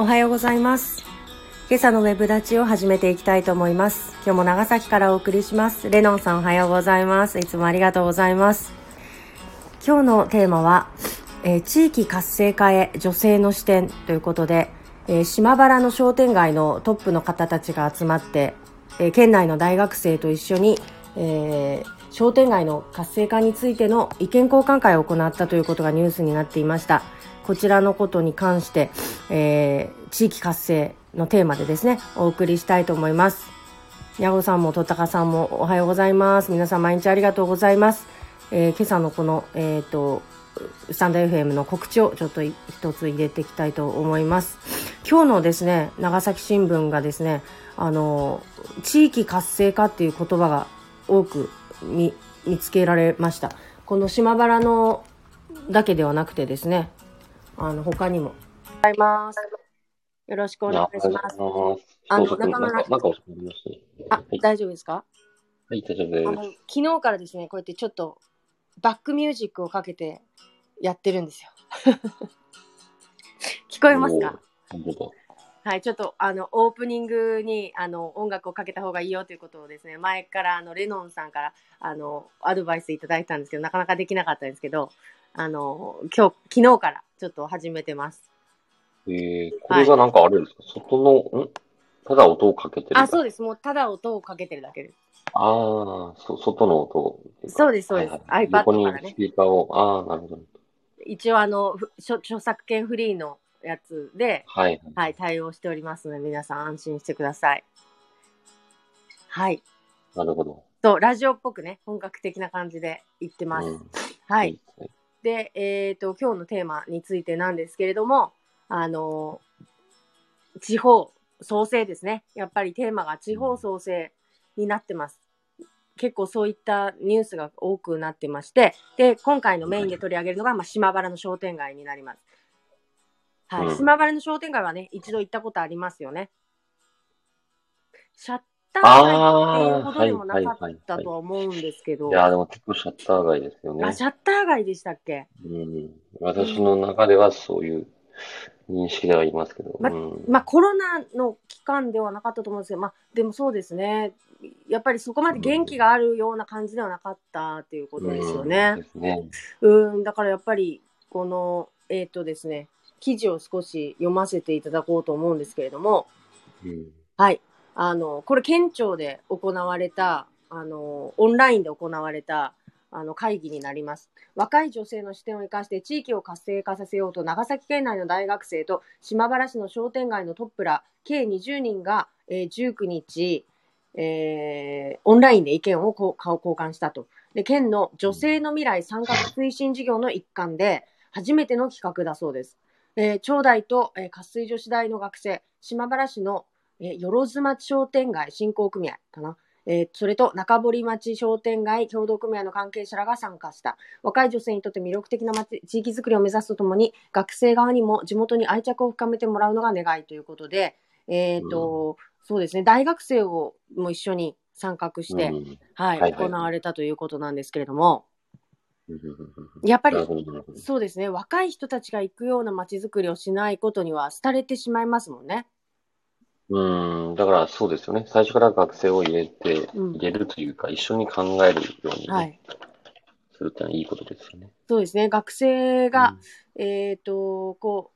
おはようございます。今朝のウェブ立ちを始めていきたいと思います。今日も長崎からお送りします。レノンさんおはようございます。いつもありがとうございます。今日のテーマは、えー地域活性化へ女性の視点ということで、えー島原の商店街のトップの方たちが集まって、えー県内の大学生と一緒に、えー商店街の活性化についての意見交換会を行ったということがニュースになっていました。こちらのことに関して、えー地域活性のテーマでですね、お送りしたいと思います。ヤゴさんもとたかさんもおはようございます。皆さん毎日ありがとうございます。えー今朝のこの、えっ、と、スタンド FM の告知をちょっと一つ入れていきたいと思います。今日のですね、長崎新聞がですね、あの、地域活性化っていう言葉が多く見見つけられました。この島原のだけではなくてですね、あの、他にも。ございます。よろしくお願いします。ああの中村なんか。あは、い、大丈夫ですか？はい、大丈夫あのです。昨日からですね、こうやってちょっとバックミュージックをかけてやってるんですよ。聞こえますか？はい、ちょっとあのオープニングにあの音楽をかけた方がいいよということをですね、前からあのレノンさんからあのアドバイスいただいたんですけど、なかなかできなかったんですけど、あの今日昨日からちょっと始めてます。えー、これがなんかあるんですか、外の、ん？ただ音をかけてる。あ、そうです。もうただ音をかけてるだけです。ああ、そ、外の音そうですそうですはいはい iPad からねスピーカーを、ああ、なるほど。一応あのふ著著作権フリーのやつで、はい。はい、対応しておりますので、皆さん安心してください。はい。なるほど。と、ラジオっぽくね、本格的な感じで言ってます。うんはい。。はいで、えっ、と、今日のテーマについてなんですけれども、あの、地方創生ですね。やっぱりテーマが地方創生になってます。結構そういったニュースが多くなってまして、で、今回のメインで取り上げるのが、まあ、島原の商店街になります。はい。うん島原の商店街はね、一度行ったことありますよね。シャッター街っていうほどでもなかったとは思うんですけど、いやー、でも結構シャッター街ですよねあ、。シャッター街でしたっけ？うん。私の中ではそういう認識ではいますけど。まうん。まあコロナの期間ではなかったと思うんですけど、まあでもそうですね。やっぱりそこまで元気があるような感じではなかったっていうことですようんね。ですね。うん、だからやっぱりこの、えっ、とですね、記事を少し読ませていただこうと思うんですけれども、うん。はい。あの、これ県庁で行われた、あの、オンラインで行われた、あの、会議になります。若い女性の視点を生かして地域を活性化させようと、長崎県内の大学生と島原市の商店街のトップら、計20人が、えー19日、えーオンラインで意見を交換したと。で、県の女性の未来参画推進事業の一環で、初めての企画だそうです。えー、長大と、えー、活水女子大の学生、島原市のえー、よろず町商店街振興組合かな？えーそれと中堀町商店街協同組合の関係者らが参加した。若い女性にとって魅力的な町地域づくりを目指すとともに、学生側にも地元に愛着を深めてもらうのが願いということで、えっ、と、そうですね、大学生をも一緒に参画して、うん。はい、はいはい。行われたということなんですけれども、やっぱりそうですね、若い人たちが行くような街づくりをしないことには廃れてしまいますもんね。うん、だからそうですよね。最初から学生を入れて、うん入れるというか、一緒に考えるようにね、はい。するってのはいいことですよね。そうですね、学生が、えっ、と、こ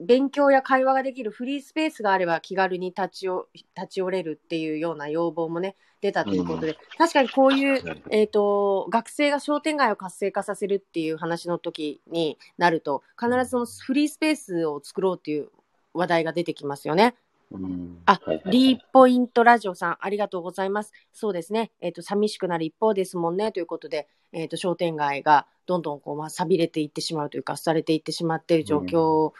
う、勉強や会話ができるフリースペースがあれば気軽に立ちよ立ち寄れるっていうような要望もね、出たということで、確かにこういう、うんなるほどえっ、と、学生が商店街を活性化させるっていう話の時になると、必ずそのフリースペースを作ろうっていう話題が出てきますよね。うんあはいはいはいリーポイントラジオさん、ありがとうございます。そうですね。えっ、と、寂しくなる一方ですもんね。ということで、えっ、と、商店街がどんどんこう、まあ、錆びれていってしまうというか、廃れていってしまっている状況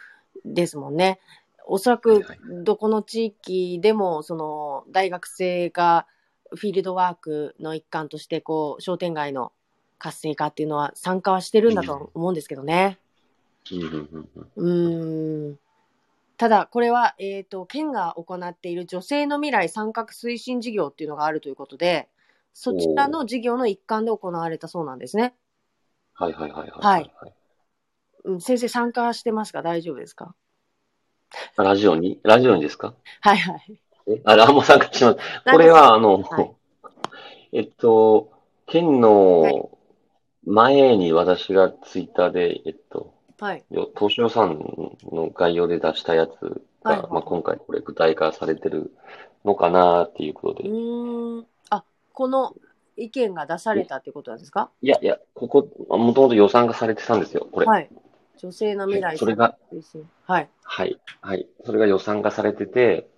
ですもんね。おそらはいくはい、どこの地域でも、その、大学生がフィールドワークの一環として、こう、商店街の活性化っていうのは参加はしてるんだと思うんですけどね。うんうんうんうんうーんただ、これは、えっ、と、県が行っている女性の未来参画推進事業っていうのがあるということで、そちらの事業の一環で行われたそうなんですね。はいはいはいはい。はいうん、先生参加してますか？大丈夫ですか？ラジオに？ラジオにですか？はいはい。え？あ、あ、もう参加します。これは、あの、はい。えっと、県の前に私がツイッターで、えっと、はい。よ当初予算の概要で出したやつが、はいはいまあ、今回これ具体化されてるのかなっていうことうで。ーん。あ、この意見が出されたってことなんですか？いやいや、ここ、もともと予算がされてたんですよ、これ。はい。女性の未来はいそれが。はい。はい、はい。それが予算化されてて、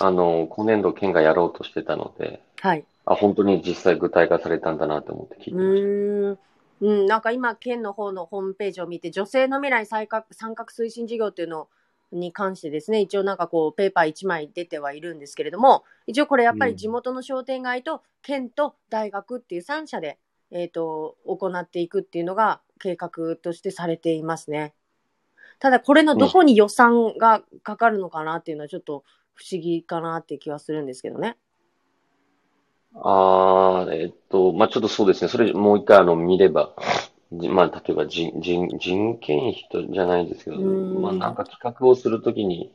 あの、今年度県がやろうとしてたので、はい。あ、本当に実際具体化されたんだなと思って聞いうてました。うん、なんか今、県の方のホームページを見て、女性の未来参画参画推進事業っていうのに関してですね、一応なんかこう、ペーパー1枚出てはいるんですけれども、一応これやっぱり地元の商店街と県と大学っていう3社で、えっ、と、行っていくっていうのが計画としてされていますね。ただこれのどこに予算がかかるのかなっていうのはちょっと不思議かなって気はするんですけどね。ああ、えっと、まあ、ちょっとそうですね。それもう一回あの見れば、じまあ、例えば人、人、人件費とじゃないですけど、うんまあ、なんか企画をするときに、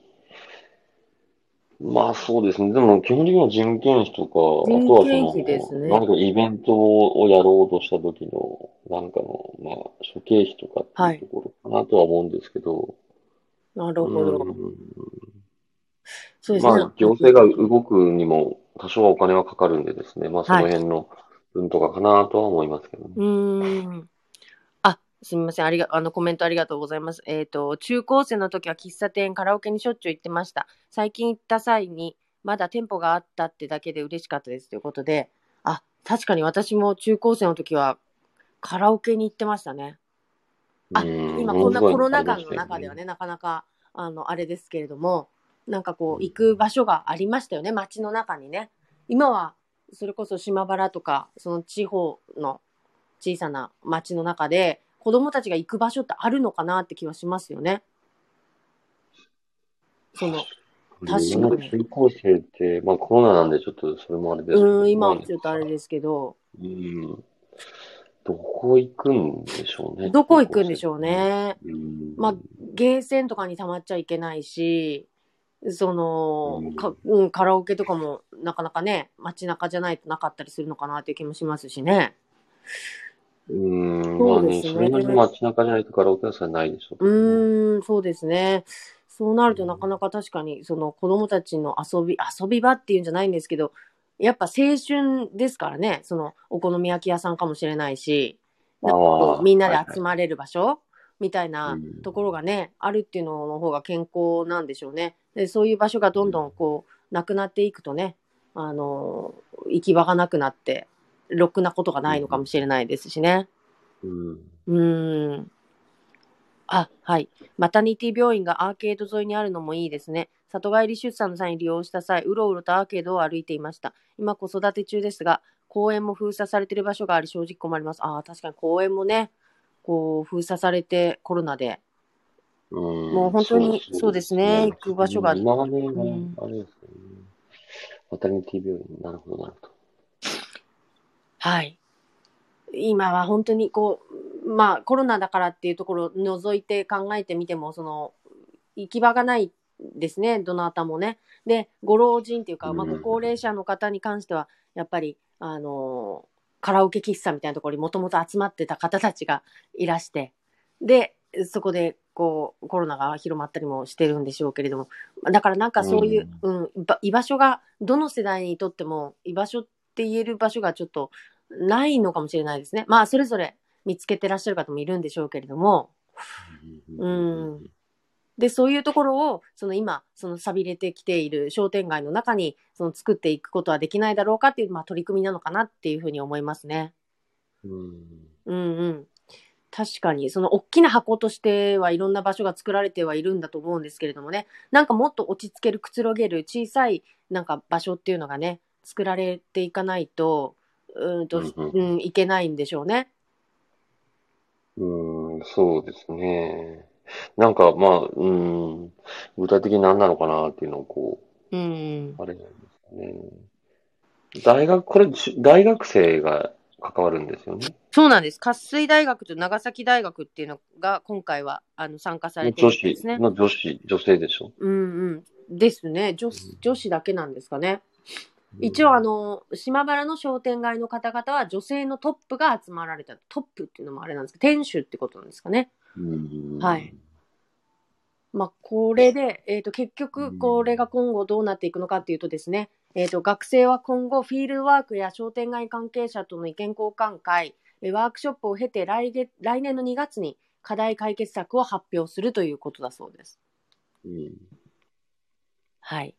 まあそうですね。でも基本的には人件費とか、あとはそ人件の、費ですね何かイベントをやろうとした時の、なんかの、まあ、諸経費とかっていうところかなとは思うんですけど、なるほど。うんそうですね。まあ、行政が動くにも多少はお金はかかるんでですね、まあ、その辺の分とかかなとは思いますけどね。うーん。あ、すみません。ありが、あの、コメントありがとうございます。えっ、と、中高生の時は喫茶店、カラオケにしょっちゅう行ってました。最近行った際に、まだ店舗があったってだけで嬉しかったですということで、あ、確かに私も中高生の時はカラオケに行ってましたね。あうん今こんなコロナ禍の中ではね、なかなか、あの、あれですけれども、なんかこう、行く場所がありましたよね、街の中にね。今は、それこそ島原とか、その地方の小さな街の中で、子供たちが行く場所ってあるのかなって気はしますよね。その、確かに中高生って、まあコロナなんでちょっとそれもあれですけど、うん、今はまあちょっとあれですけど、うん。どこ行くんでしょうね。どこ行くんでしょうね。うん。まあ、ゲーセンとかに溜まっちゃいけないし、その、うんかうん、カラオケとかもなかなかね、街中じゃないとなかったりするのかなっていう気もしますしね。うん、まあね、そうですねそれなりに街中じゃないとカラオケはそれはないでしょうね。ーん、そうですね。そうなるとなかなか確かに、その子供たちの遊び、遊び場っていうんじゃないんですけど、やっぱ青春ですからね、そのお好み焼き屋さんかもしれないし、みんなではいはい集まれる場所、みたいなうんところがね、あるっていうのの方が健康なんでしょうね。でそういう場所がどんどんこう、なくなっていくとね、あの、行き場がなくなって、ろくなことがないのかもしれないですしね。うん。うーん。あ、はい。マタニティ病院がアーケード沿いにあるのもいいですね。里帰り出産の際に利用した際、うろうろとアーケードを歩いていました。今子育て中ですが、公園も封鎖されている場所があり、正直困ります。ああ、確かに公園もね、こう、封鎖されてコロナで。うんもう本当にそうですね行く場所が今はね、んあれですよね。マタニティ病院。なるほど、なるほど。はい。今は本当にこう、まあコロナだからっていうところを除いて考えてみても、その、行き場がないですね、どなたもね。で、ご老人っていうか、まあうんご高齢者の方に関しては、やっぱり、あの、カラオケ喫茶みたいなところにもともと集まってた方たちがいらして、で、そこで、こう、コロナが広まったりもしてるんでしょうけれども、だからなんかそういう、うん、ば居場所が、どの世代にとっても、居場所って言える場所がちょっとないのかもしれないですね。まあ、それぞれ見つけてらっしゃる方もいるんでしょうけれども、うんで、そういうところを、その今、その錆びれてきている商店街の中に、その作っていくことはできないだろうかっていう、まあ、取り組みなのかなっていうふうに思いますね。うん。うんうん。確かに、その大きな箱としてはいろんな場所が作られてはいるんだと思うんですけれどもね、なんかもっと落ち着ける、くつろげる小さいなんか場所っていうのがね、作られていかないと、うーんと、うんうんうん、いけないんでしょうね。うん、そうですね。なんか、まあ、うん、具体的に何なのかなっていうのをこうん。う、あれなんですかね。大学、これ、じ大学生が関わるんですよね。そうなんです。渇水大学と長崎大学っていうのが今回はあの参加されてるんですね。の女子、女性でしょ？うんうん。ですね。女子女子だけなんですかね。一応あの、島原の商店街の方々は女性のトップが集まられた。トップっていうのもあれなんですけど、店主ってことなんですかね。うん、はい。まあ、これで、えっ、と、結う局、んこれが今後どうなっていくのかっていうとですね、えっ、と、学生は今後、フィールドワークや商店街関係者との意見交換会、えーワークショップを経て来月、来年の2月に課題解決策を発表するということだそうです。うんはい。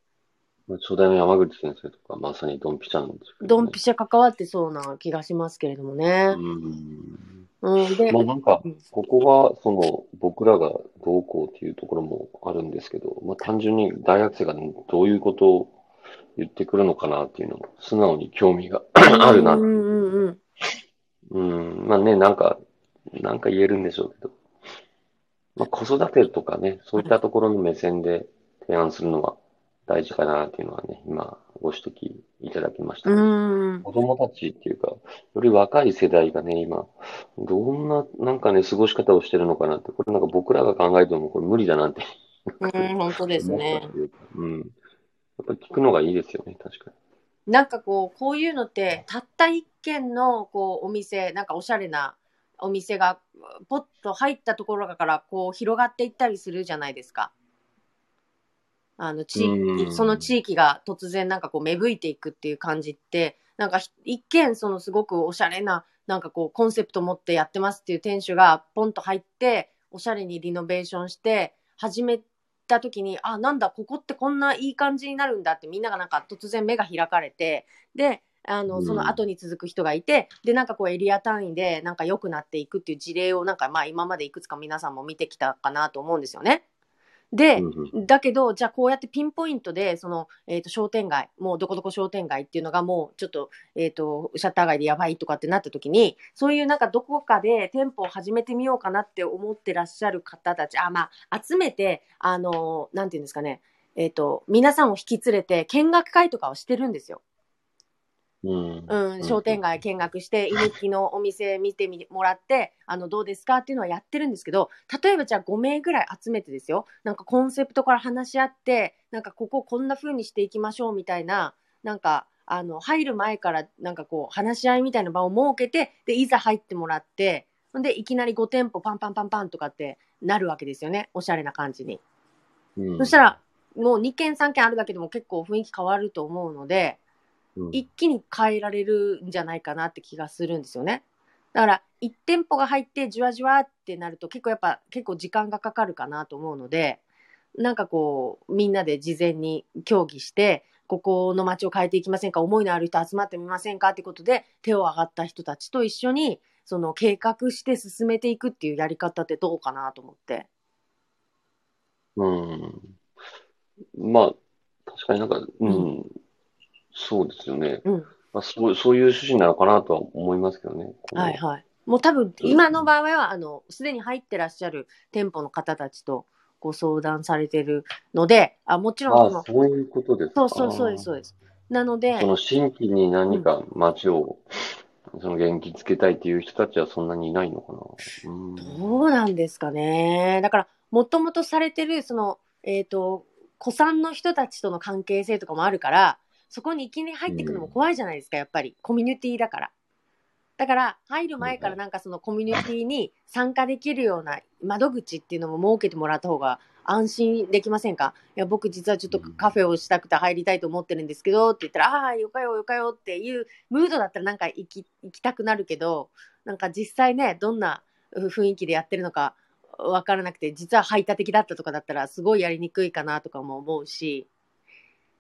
まあ、初代の山口先生とか、まさにドンピシャなんですけど、ドンピシャ関わってそうな気がしますけれどもね。うん。うん、で、まあなんかうん、ここは、その、僕らがどうこうっていうところもあるんですけど、まあ単純に大学生がどういうことを言ってくるのかなっていうのも、素直に興味があるなうんうんうん。うん、まあね、なんか、なんか言えるんでしょうけど、まあ子育てとかね、そういったところの目線で提案するのは大事かなっていうのはね、今ご指摘いただきました。うん。子供たちっていうか、より若い世代がね、今、どんな、なんかね、過ごし方をしてるのかなって、これなんか僕らが考えてもこれ無理だなってうん、本当ですねうん。やっぱり聞くのがいいですよね、確かなんかこう、こういうのって、たった一軒のこうお店、なんかおしゃれなお店がポッと入ったところからこう広がっていったりするじゃないですか。あの地その地域が突然なんかこう芽吹いていくっていう感じって、なんかひ一見そのすごくおしゃれな、なんかこうコンセプト持ってやってますっていう店主がポンと入って、おしゃれにリノベーションして、始めた時に、あ、なんだ、ここってこんないい感じになるんだってみんながなんか突然目が開かれて、で、あの、うんその後に続く人がいて、で、なんかこうエリア単位でなんか良くなっていくっていう事例をなんかまあ今までいくつか皆さんも見てきたかなと思うんですよね。で、だけど、じゃあこうやってピンポイントで、その、えっ、と、商店街、もうどこどこ商店街っていうのがもうちょっと、えっ、と、シャッター街でやばいとかってなった時に、そういうなんかどこかで店舗を始めてみようかなって思ってらっしゃる方たち、あ、まあ、集めて、あの、なんていうんですかね、えっ、と、皆さんを引き連れて見学会とかをしてるんですよ。うん。うん、商店街見学して、居抜きのお店見てみもらって、あの、どうですかっていうのはやってるんですけど、例えばじゃあ5名ぐらい集めてですよ、なんかコンセプトから話し合って、なんかこここんな風にしていきましょうみたいな、なんか、あの、入る前からなんかこう、話し合いみたいな場を設けて、で、いざ入ってもらって、で、いきなり5店舗パンパンパンパンとかってなるわけですよね、おしゃれな感じに。うん。そしたら、もう2軒3軒あるだけでも結構雰囲気変わると思うので、うん一気に変えられるんじゃないかなって気がするんですよね。だから1店舗が入ってじわじわってなると結構やっぱ結構時間がかかるかなと思うのでなんかこうみんなで事前に協議してここの街を変えていきませんか思いのある人集まってみませんかってことで手を挙がった人たちと一緒にその計画して進めていくっていうやり方ってどうかなと思って。うん。まあ、確かになんか、うん、うそうですよね。うんまあ、そう、そういう趣旨なのかなとは思いますけどね。このはいはい。もう多分今の場合はあのすでに入ってらっしゃる店舗の方たちとご相談されてるので、あもちろんそのああ、そういうことですか。そうそうそうですそうです。なのでそ、の新規に何か街を、その元気づけたいっていう人たちはそんなにいないのかな。うん。どうなんですかね。だからもともとされてるそのえっ、と古参の人たちとの関係性とかもあるから、そこにいきなり入っていくのも怖いじゃないですか、やっぱり。コミュニティだから。だから入る前からなんかそのコミュニティに参加できるような窓口っていうのも設けてもらった方が安心できませんか？いや僕実はちょっとカフェをしたくて入りたいと思ってるんですけどって言ったらああーよかよよかよっていうムードだったらなんか行き行きたくなるけどなんか実際ねどんなう雰囲気でやってるのか分からなくて実は排他的だったとかだったらすごいやりにくいかなとかも思うし、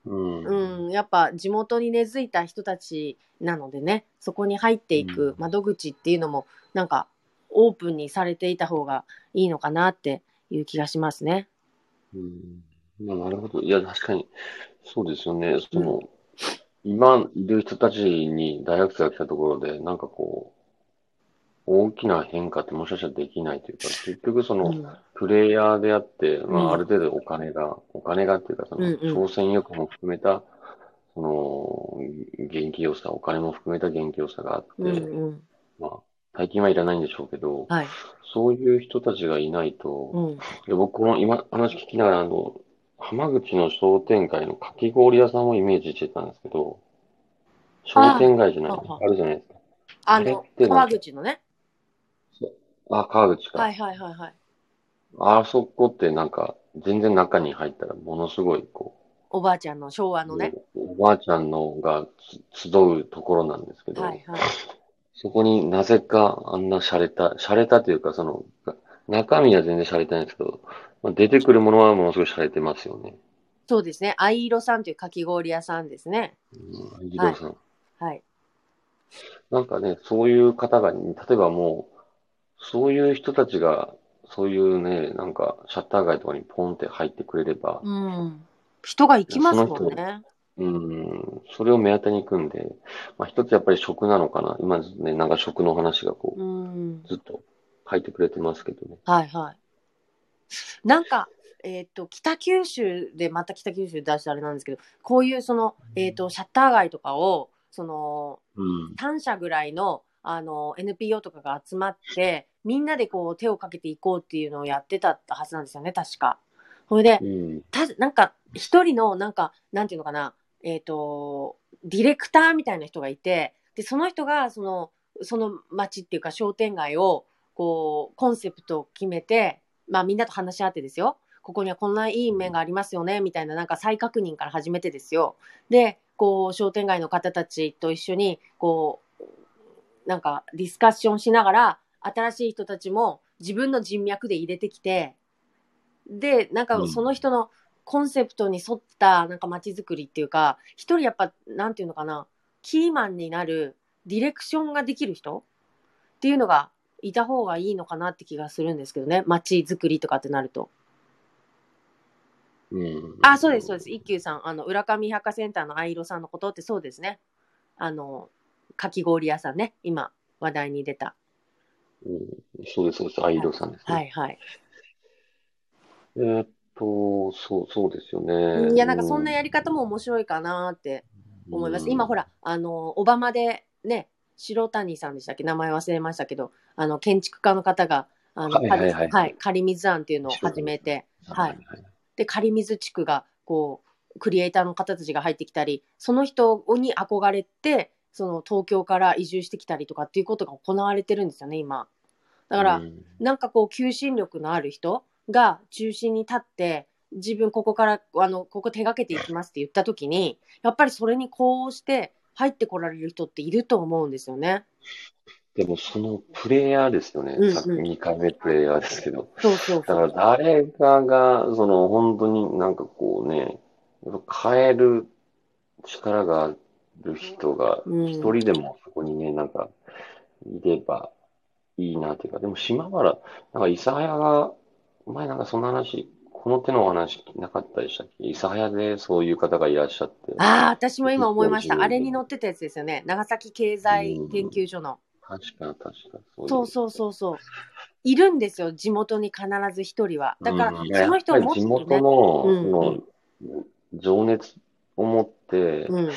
うん。うん、やっぱ地元に根付いた人たちなのでねそこに入っていく窓口っていうのもなんかオープンにされていた方がいいのかなっていう気がしますね。うん。まあ、なるほど。いや、確かに、そうですよね。その、今いる人たちに大学生が来たところで、なんかこう、大きな変化ってもしかしたらできないというか、結局その、うんプレイヤーであって、まうんあ、ある程度お金が、お金がっていうか、その、挑戦欲も含めた、その、元気良さ、お金も含めた元気良さがあって、うんうん。まあ、大金はいらないんでしょうけど、はい。そういう人たちがいないと、うん。僕、この今、話聞きながら、あの、浜口の商店街のかき氷屋さんをイメージしてたんですけど、商店街じゃない、あるじゃないですか。あのあれって、川口のね。あ、川口か。はいはいはいはい。あそこってなんか、全然中に入ったらものすごい、こおばあちゃんの昭和う、のね。おばあちゃんのがつ集うところなんですけど、はいはい。そこになぜかあんな洒落た、洒落たというか、その、中身は全然洒落てないんですけど、まあ、出てくるものはものすごい洒落てますよね。そうですね。藍色さんというかき氷屋さんですね。うん、ギロさん。はい。なんかね、そういう方が、例えばもう、そういう人たちが、そういうね、なんか、シャッター街とかにポンって入ってくれれば、うん。人が行きますもんね。うん、それを目当てに行くんで、まあ一つやっぱり食なのかな。今ね、なんか食の話がこうんう、。ずっと書いてくれてますけどね。はいはい。なんか、えっ、と、北九州で、また北九州出してあれなんですけど、こういうその、えっ、と、シャッター街とかを、その、うん。3社ぐらいの、あの、NPO とかが集まって、みんなでこう手をかけていこうっていうのをやってたはずなんですよね、確か。それでう、ん。たなんか、一人の、なんか、なんていうのかな、えっ、と、ディレクターみたいな人がいて、で、その人が、その、その街っていうか商店街を、こう、コンセプトを決めて、まあみんなと話し合ってですよ。ここにはこんないい面がありますよね、みたいな、なんか再確認から始めてですよ。で、こう、商店街の方たちと一緒に、こう、なんかディスカッションしながら、新しい人たちも自分の人脈で入れてきて、で、なんかその人のコンセプトに沿ったなんか街づくりっていうか、一人やっぱ、なんていうのかな、キーマンになるディレクションができる人っていうのがいた方がいいのかなって気がするんですけどね。街づくりとかってなると。うん。あ、そうです、そうです。一休さん、あの、浦上百貨センターの藍色さんのことってそうですね。あの、かき氷屋さんね。今、話題に出た。うんそうです、そうです。愛色さんですね。はいはい。えーっと、そう、そうですよね。いや、なんかそんなやり方も面白いかなって思います。今ほら。ら、あの、オバマでね、白谷さんでしたっけ？名前忘れましたけど、あの、建築家の方が、あの、はいはいはいはい、仮水案っていうのを始めて、はい。で、仮水地区が、こう、クリエイターの方たちが入ってきたり、その人に憧れて、その東京から移住してきたりとかっていうことが行われてるんですよね、今。だから、うんなんかこう、求心力のある人が中心に立って、自分ここから、あの、ここ手がけていきますって言った時に、やっぱりそれにこうして入ってこられる人っていると思うんですよね。でも、そのプレイヤーですよね。うんうんさっき2回目プレイヤーですけど。そうそうだ。から誰かが、その本当になんかこうね、変える力がある人がうん一人でもそこにね、なんかいればいいなっていうか、でも島原、なんか諫早が、前なんかそんな話、この手のお話なかったでしたっけ？諫早でそういう方がいらっしゃって。ああ、私も今思いました。うんあれに載ってたやつですよね。長崎経済研究所の。確か、確か。そうそうそうそうそう。いるんですよ、地元に必ず一人は。だから、うんその人をもっやっぱり地とね、元の、うんその、情熱を持って、うん、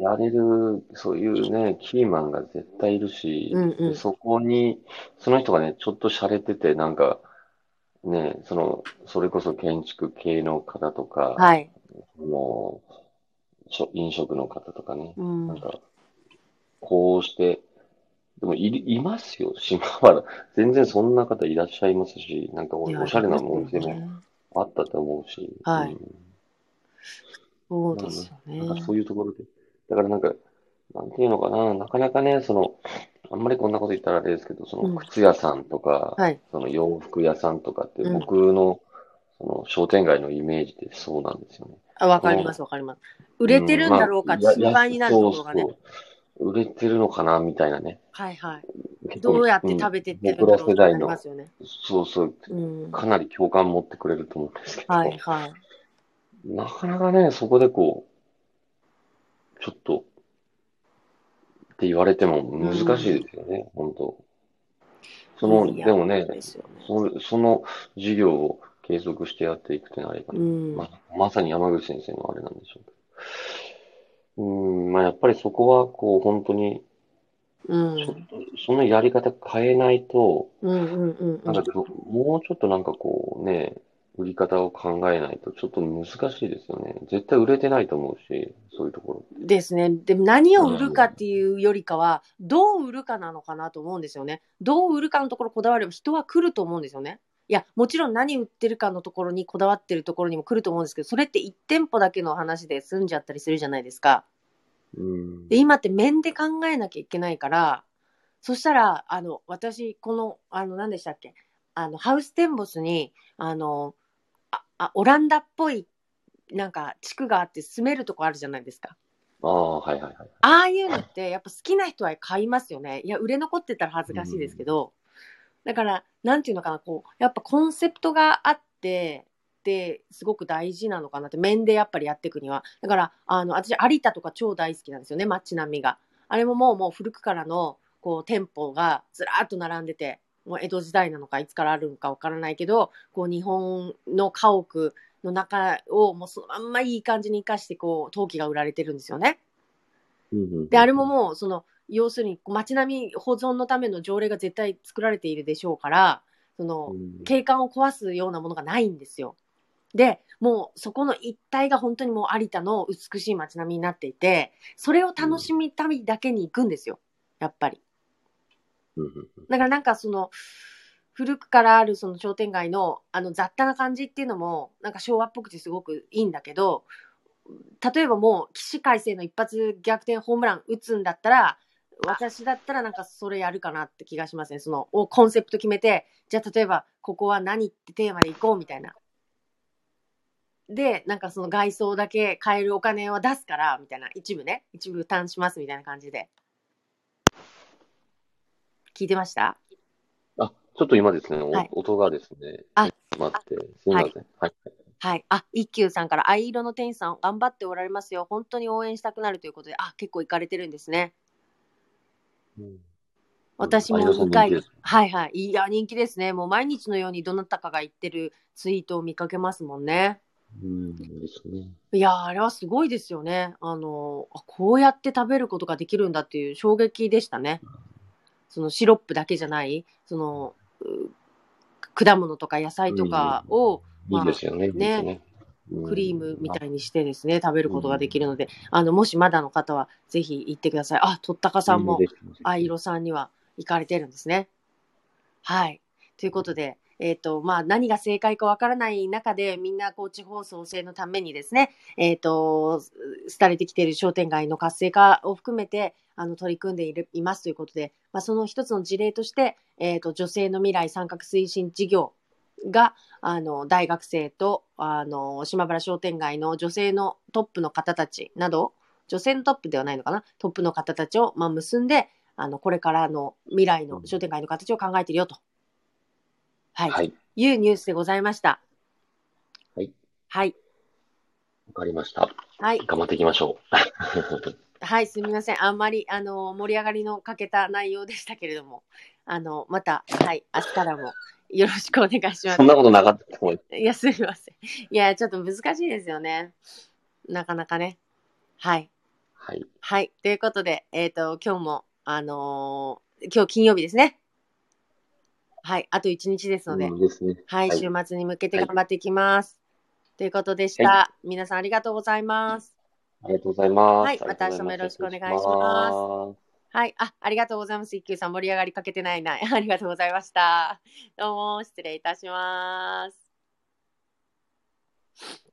やれる、そういうね、キーマンが絶対いるし、うんうんでそこに、その人がね、ちょっと洒落てて、なんか、ね、その、それこそ建築系の方とか、はい。そのしょ飲食の方とかね、うんなんか、こうして、でもいる、いますよ、島原。全然そんな方いらっしゃいますし、なんかおおしゃれなお店もねあったと思うし、はいうんそうですよね。なんかそういうところで。だからなんか、なんていうのかな、なかなかね、その、あんまりこんなこと言ったらあれですけど、そうんの靴屋さんとか、はい。その洋服屋さんとかってうん僕の、その商店街のイメージでそうなんですよね。あ、わかります、わかります。売れてるんだろうか、心配になるところがね。売れてるのかな、みたいなね。はいはい。どうやって食べてってるんだ僕ろうりますよね。そうそう、うん。かなり共感持ってくれると思うんですけど、はいはい。なかなかね、そこでこう、ちょっと、って言われても難しいですよね、本当。その、でもねねそその事業を継続してやっていくってなればね、うん。まあ、まさに山口先生のあれなんでしょうけど。うん、まあやっぱりそこは、こう、本当に、うん。そのやり方変えないと、うんうんうんうん。なんかど、もうちょっとなんかこうね、売り方を考えないとちょっと難しいですよね。絶対売れてないと思うし、そういうところ。ですね。でも何を売るかっていうよりかは、どう売るかなのかなと思うんですよね。どう売るかのところこだわれば人は来ると思うんですよね。いや、もちろん何売ってるかのところにこだわってるところにも来ると思うんですけど、それって1店舗だけの話で済んじゃったりするじゃないですか。うん。で、今って面で考えなきゃいけないから、そしたら、あの、私、この、あの、何でしたっけ？あの、ハウステンボスに、あの、あ、あオランダっぽい、なんか、地区があって住めるとこあるじゃないですか。ああ、はいはいはい。ああいうのって、やっぱ好きな人は買いますよね。いや、売れ残ってたら恥ずかしいですけど、だから、なんていうのかな、こう、やっぱコンセプトがあって、で、すごく大事なのかなって、面でやっぱりやっていくには。だから、あの、私、有田とか超大好きなんですよね、街並みが。あれももう、もう古くからの、こう、店舗がずらーっと並んでて、もう江戸時代なのか、いつからあるのかわからないけど、こう、日本の家屋の中を、もうそのまんまいい感じに生かして、こう、陶器が売られてるんですよね。で、あれももう、その、要するに、街並み保存のための条例が絶対作られているでしょうから、その、うん景観を壊すようなものがないんですよ。で、もうそこの一帯が本当にもう有田の美しい街並みになっていて、それを楽しみたいだけに行くんですよ。やっぱり。だからなんかその、古くからあるその商店街のあの雑多な感じっていうのも、なんか昭和っぽくてすごくいいんだけど、例えばもう起死回生の一発逆転ホームラン打つんだったら、私だったらなんかそれやるかなって気がしますね。その、おコンセプト決めて、じゃあ例えばここは何ってテーマで行こうみたいな。で、なんかその外装だけ買えるお金は出すから、みたいな。一部ね。一部負担しますみたいな感じで。聞いてました？あ、ちょっと今ですね、おはい音がですね、あ待って、すみません。はい。はい。あ、一休さんから、藍色の店員さん、頑張っておられますよ。本当に応援したくなるということで、あ、結構行かれてるんですね。うん私も藍色さん2回。はいはい。いや、人気ですね。もう毎日のようにどなたかが言ってるツイートを見かけますもんね。うん、ですね。いや、あれはすごいですよね。あの、あこうやって食べることができるんだっていう衝撃でしたね。そのシロップだけじゃない、その、う果物とか野菜とかを、まあいいですよね。ねクリームみいたいにしてですね、食べることができるので、あの、もしまだの方は、ぜひ行ってください。あ、とったかさんも、藍色さんには行かれてるんですね。はい。ということで、えっ、と、まあ、何が正解かわからない中で、みんな、こう、地方創生のためにですね、えっ、と、廃れてきている商店街の活性化を含めて、あの、取り組んでいる、いますということで、まあ、その一つの事例として、えっ、と、女性の未来参画推進事業が、あの、大学生と、あの、島原商店街の女性のトップの方たちなど、女性のトップではないのかな、トップの方たちを、まあ、結んで、あの、これからの未来の商店街の形を考えているよと。はい。はい。いうニュースでございました。はい。はい。わかりました。はい。頑張っていきましょう。はい、すみません。あんまり、あの、盛り上がりの欠けた内容でしたけれども、あの、また、はい、明日からもよろしくお願いしますそん。なことなかったと思います。いや、すみません。いや、ちょっと難しいですよね。なかなかね。はい。はい。はい。ということで、えっ、と、今日も、あのー今日金曜日ですね。はい、あと1日ですので、うんね、はい、週末に向けて頑張っていきます。はい、ということでした、はい、皆さんありがとうございます。ありがとうございます。はい、また明日もよろしくお願いします。はい、あ、ありがとうございます。一休さん盛り上がりかけてないない。ありがとうございました。どうも失礼いたします。